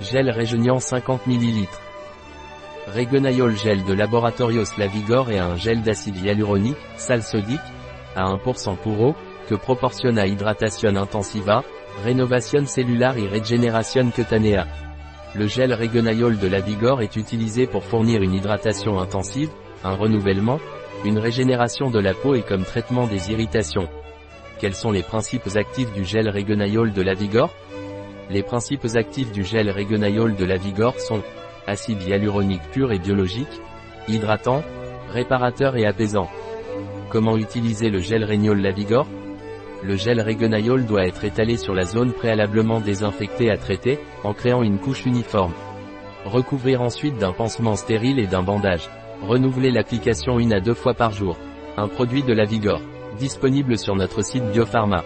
Gel régeniant 50 ml. Regonaiol gel de Laboratorios Lavigor et un gel d'acide hyaluronique, sal sodique, à 1% pour eau, que proportionne à hydratation intensiva, rénovation cellulaire et régénération cutanea. Le gel Regonaiol de Lavigor est utilisé pour fournir une hydratation intensive, un renouvellement, une régénération de la peau et comme traitement des irritations. Quels sont les principes actifs du gel Regonaiol de Lavigor? Les principes actifs du gel Regonaiol de Lavigor sont acide hyaluronique pur et biologique, hydratant, réparateur et apaisant. Comment utiliser le gel Réniol Lavigor Le gel Regonaiol doit être étalé sur la zone préalablement désinfectée à traiter, en créant une couche uniforme. Recouvrir ensuite d'un pansement stérile et d'un bandage. Renouveler l'application une à deux fois par jour. Un produit de Lavigor. Disponible sur notre site Biopharma.